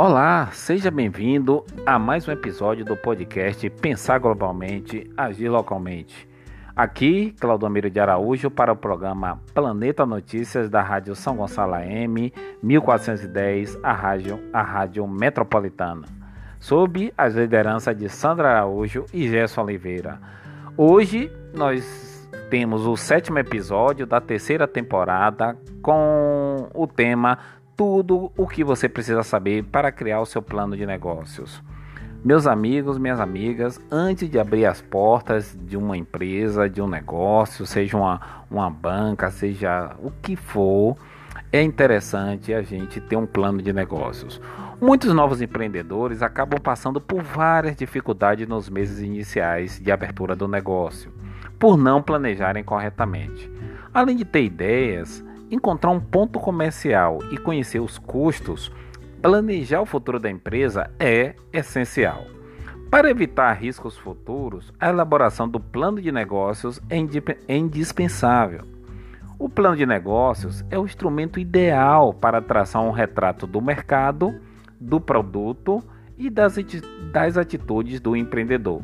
Olá, seja bem-vindo a mais um episódio do podcast Pensar Globalmente, Agir Localmente. Aqui, Claudomiro de Araújo para o programa Planeta Notícias da Rádio São Gonçalo AM 1410, a rádio, a rádio metropolitana, sob as lideranças de Sandra Araújo e Gerson Oliveira. Hoje nós temos o sétimo episódio da terceira temporada com o tema tudo o que você precisa saber para criar o seu plano de negócios. Meus amigos, minhas amigas, antes de abrir as portas de uma empresa, de um negócio, seja uma, uma banca, seja o que for, é interessante a gente ter um plano de negócios. Muitos novos empreendedores acabam passando por várias dificuldades nos meses iniciais de abertura do negócio, por não planejarem corretamente. Além de ter ideias, encontrar um ponto comercial e conhecer os custos, planejar o futuro da empresa é essencial. Para evitar riscos futuros, a elaboração do plano de negócios é, é indispensável. O plano de negócios é o instrumento ideal para traçar um retrato do mercado, do produto e das, das atitudes do empreendedor.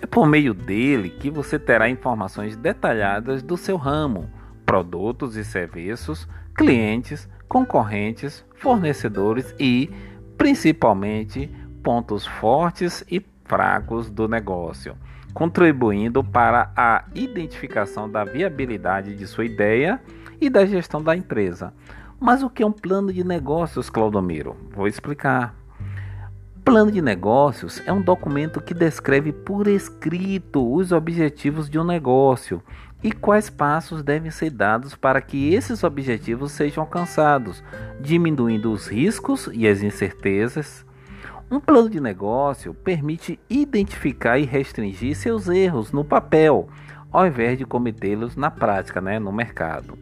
É por meio dele que você terá informações detalhadas do seu ramo, produtos e serviços, clientes, concorrentes, fornecedores e, principalmente, pontos fortes e fracos do negócio, contribuindo para a identificação da viabilidade de sua ideia e da gestão da empresa. Mas o que é um plano de negócios, Claudomiro? Vou explicar. Plano de negócios é um documento que descreve por escrito os objetivos de um negócio e quais passos devem ser dados para que esses objetivos sejam alcançados, diminuindo os riscos e as incertezas. Um plano de negócio permite identificar e restringir seus erros no papel, ao invés de cometê-los na prática, né, no mercado.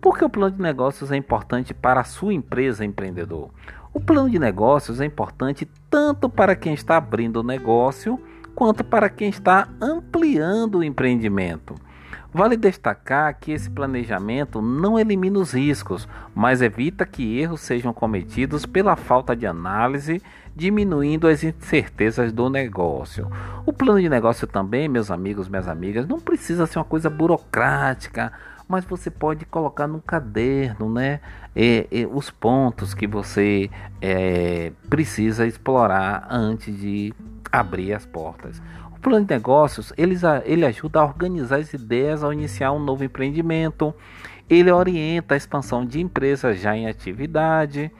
Por que o plano de negócios é importante para a sua empresa empreendedor? O plano de negócios é importante tanto para quem está abrindo o negócio quanto para quem está ampliando o empreendimento. Vale destacar que esse planejamento não elimina os riscos, mas evita que erros sejam cometidos pela falta de análise, diminuindo as incertezas do negócio. O plano de negócio também, meus amigos, minhas amigas, não precisa ser uma coisa burocrática, mas você pode colocar no caderno, né? E, e, os pontos que você é, precisa explorar antes de abrir as portas plano de negócios ele, ele ajuda a organizar as ideias ao iniciar um novo empreendimento. Ele orienta a expansão de empresas já em atividade.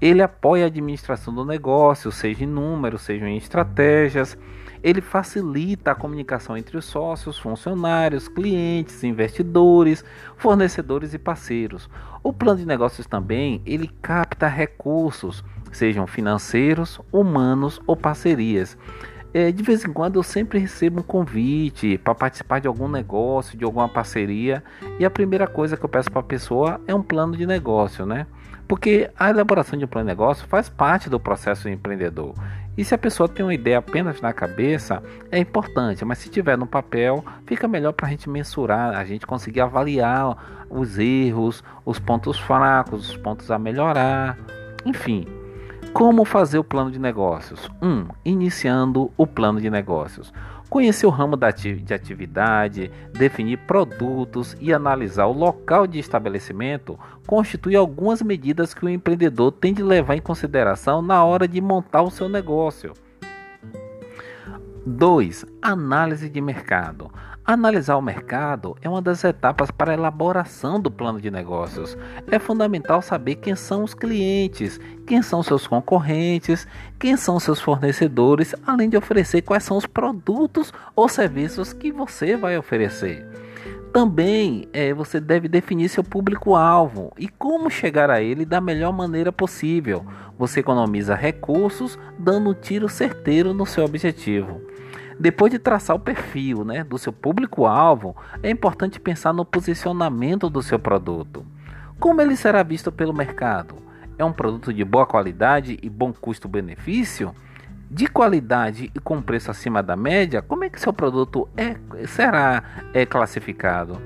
Ele apoia a administração do negócio, seja em números, seja em estratégias. Ele facilita a comunicação entre os sócios, funcionários, clientes, investidores, fornecedores e parceiros. O plano de negócios também ele capta recursos, sejam financeiros, humanos ou parcerias. É, de vez em quando eu sempre recebo um convite para participar de algum negócio, de alguma parceria, e a primeira coisa que eu peço para a pessoa é um plano de negócio, né? Porque a elaboração de um plano de negócio faz parte do processo empreendedor. E se a pessoa tem uma ideia apenas na cabeça, é importante, mas se tiver no papel, fica melhor para a gente mensurar, a gente conseguir avaliar os erros, os pontos fracos, os pontos a melhorar, enfim. Como fazer o plano de negócios? 1. Um, iniciando o plano de negócios. Conhecer o ramo de atividade, definir produtos e analisar o local de estabelecimento constitui algumas medidas que o empreendedor tem de levar em consideração na hora de montar o seu negócio. 2. Análise de mercado. Analisar o mercado é uma das etapas para a elaboração do plano de negócios. É fundamental saber quem são os clientes, quem são seus concorrentes, quem são seus fornecedores, além de oferecer quais são os produtos ou serviços que você vai oferecer. Também é, você deve definir seu público-alvo e como chegar a ele da melhor maneira possível. Você economiza recursos, dando um tiro certeiro no seu objetivo. Depois de traçar o perfil né, do seu público-alvo, é importante pensar no posicionamento do seu produto. Como ele será visto pelo mercado? É um produto de boa qualidade e bom custo-benefício? De qualidade e com preço acima da média? Como é que seu produto é, será é, classificado?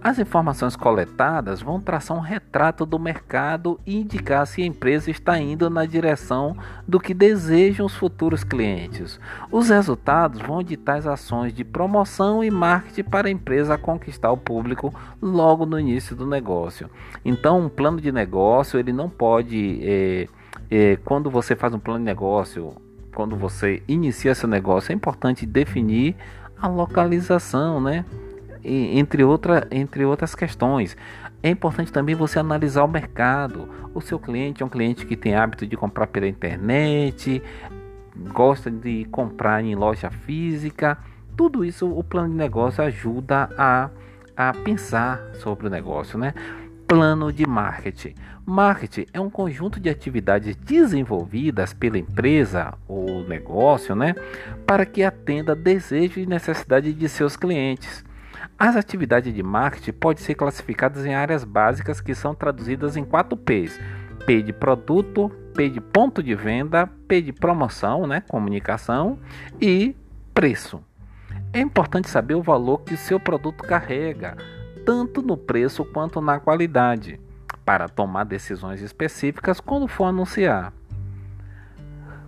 As informações coletadas vão traçar um retrato do mercado e indicar se a empresa está indo na direção do que desejam os futuros clientes. Os resultados vão ditar as ações de promoção e marketing para a empresa conquistar o público logo no início do negócio. Então, um plano de negócio ele não pode, é, é, quando você faz um plano de negócio, quando você inicia seu negócio, é importante definir a localização, né? Entre, outra, entre outras questões. É importante também você analisar o mercado. O seu cliente é um cliente que tem hábito de comprar pela internet, gosta de comprar em loja física. Tudo isso o plano de negócio ajuda a, a pensar sobre o negócio, né? Plano de marketing. Marketing é um conjunto de atividades desenvolvidas pela empresa ou negócio, né, para que atenda desejos e necessidades de seus clientes. As atividades de marketing podem ser classificadas em áreas básicas que são traduzidas em quatro P's: P de produto, P de ponto de venda, P de promoção, né, comunicação e preço. É importante saber o valor que seu produto carrega, tanto no preço quanto na qualidade, para tomar decisões específicas quando for anunciar.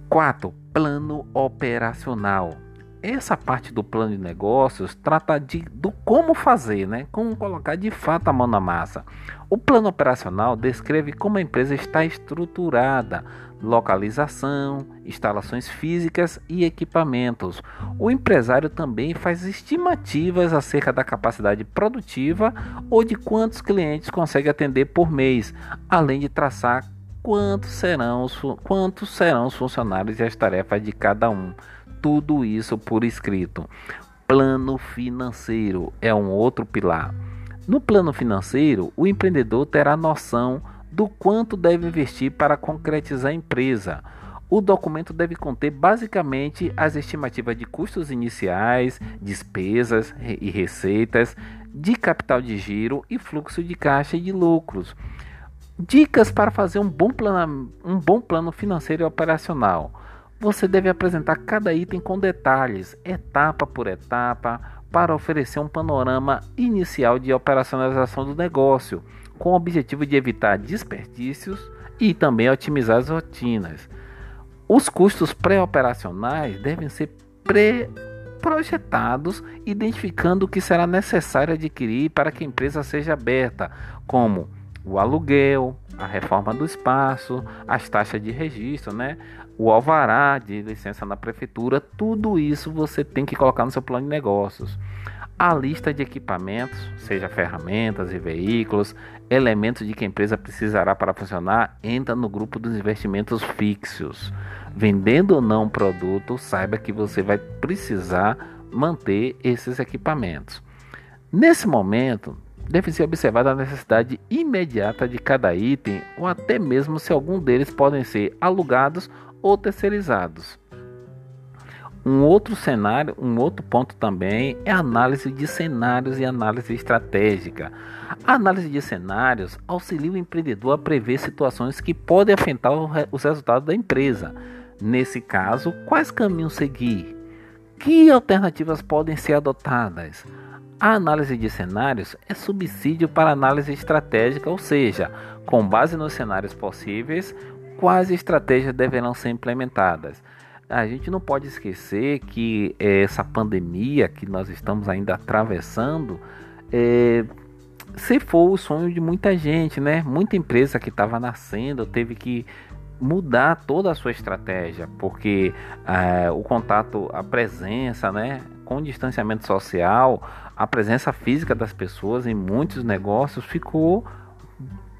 4. Plano operacional essa parte do plano de negócios trata de, do como fazer, né? como colocar de fato a mão na massa. O plano operacional descreve como a empresa está estruturada, localização, instalações físicas e equipamentos. O empresário também faz estimativas acerca da capacidade produtiva ou de quantos clientes consegue atender por mês, além de traçar quantos serão os, quantos serão os funcionários e as tarefas de cada um tudo isso por escrito. Plano financeiro é um outro pilar. No plano financeiro, o empreendedor terá noção do quanto deve investir para concretizar a empresa. O documento deve conter basicamente as estimativas de custos iniciais, despesas e receitas, de capital de giro e fluxo de caixa e de lucros. Dicas para fazer um bom plano, um bom plano financeiro e operacional. Você deve apresentar cada item com detalhes, etapa por etapa, para oferecer um panorama inicial de operacionalização do negócio, com o objetivo de evitar desperdícios e também otimizar as rotinas. Os custos pré-operacionais devem ser pré-projetados, identificando o que será necessário adquirir para que a empresa seja aberta, como o aluguel, a reforma do espaço, as taxas de registro, né? o alvará de licença na prefeitura, tudo isso você tem que colocar no seu plano de negócios. A lista de equipamentos, seja ferramentas e veículos, elementos de que a empresa precisará para funcionar, entra no grupo dos investimentos fixos. Vendendo ou não produto, saiba que você vai precisar manter esses equipamentos. Nesse momento, deve ser observada a necessidade imediata de cada item ou até mesmo se algum deles podem ser alugados ou terceirizados. Um outro cenário, um outro ponto também é a análise de cenários e análise estratégica. A análise de cenários auxilia o empreendedor a prever situações que podem afetar os resultados da empresa. Nesse caso, quais caminhos seguir? Que alternativas podem ser adotadas? A análise de cenários é subsídio para análise estratégica, ou seja, com base nos cenários possíveis, quais estratégias deverão ser implementadas. A gente não pode esquecer que essa pandemia que nós estamos ainda atravessando é, se for o sonho de muita gente, né? Muita empresa que estava nascendo teve que mudar toda a sua estratégia, porque é, o contato, a presença, né, com distanciamento social, a presença física das pessoas em muitos negócios ficou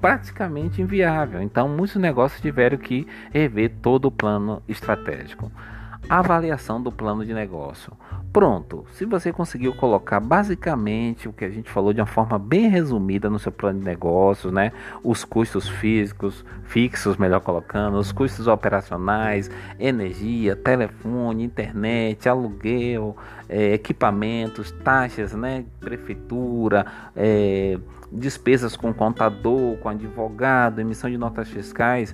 praticamente inviável. Então, muitos negócios tiveram que rever todo o plano estratégico. Avaliação do plano de negócio. Pronto, se você conseguiu colocar basicamente o que a gente falou de uma forma bem resumida no seu plano de negócios, né? Os custos físicos, fixos, melhor colocando, os custos operacionais, energia, telefone, internet, aluguel, é, equipamentos, taxas, né? Prefeitura, é, despesas com contador, com advogado, emissão de notas fiscais,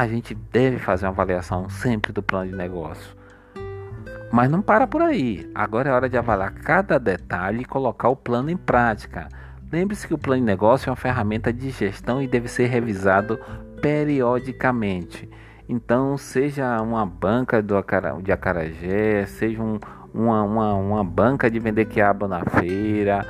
a gente deve fazer uma avaliação sempre do plano de negócio. Mas não para por aí. Agora é hora de avaliar cada detalhe e colocar o plano em prática. Lembre-se que o plano de negócio é uma ferramenta de gestão e deve ser revisado periodicamente. Então, seja uma banca do de acarajé, seja um, uma, uma, uma banca de vender quiabo na feira,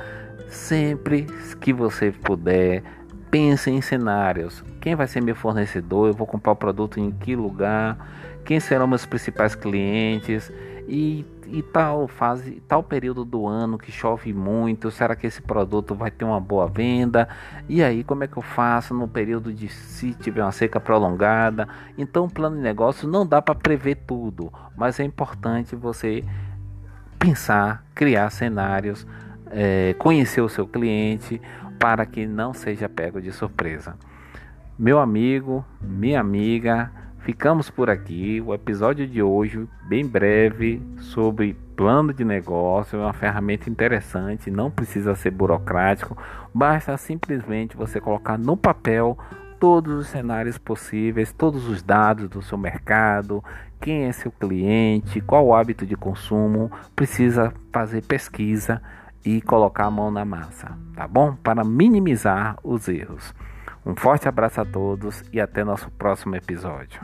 sempre que você puder, pense em cenários. Quem vai ser meu fornecedor? Eu vou comprar o produto em que lugar? Quem serão meus principais clientes? E, e tal fase, tal período do ano que chove muito, será que esse produto vai ter uma boa venda? E aí, como é que eu faço no período de se tiver uma seca prolongada? Então, o plano de negócio não dá para prever tudo, mas é importante você pensar, criar cenários, é, conhecer o seu cliente para que não seja pego de surpresa. Meu amigo, minha amiga, Ficamos por aqui. O episódio de hoje, bem breve, sobre plano de negócio, é uma ferramenta interessante, não precisa ser burocrático, basta simplesmente você colocar no papel todos os cenários possíveis, todos os dados do seu mercado, quem é seu cliente, qual o hábito de consumo, precisa fazer pesquisa e colocar a mão na massa, tá bom? Para minimizar os erros. Um forte abraço a todos e até nosso próximo episódio.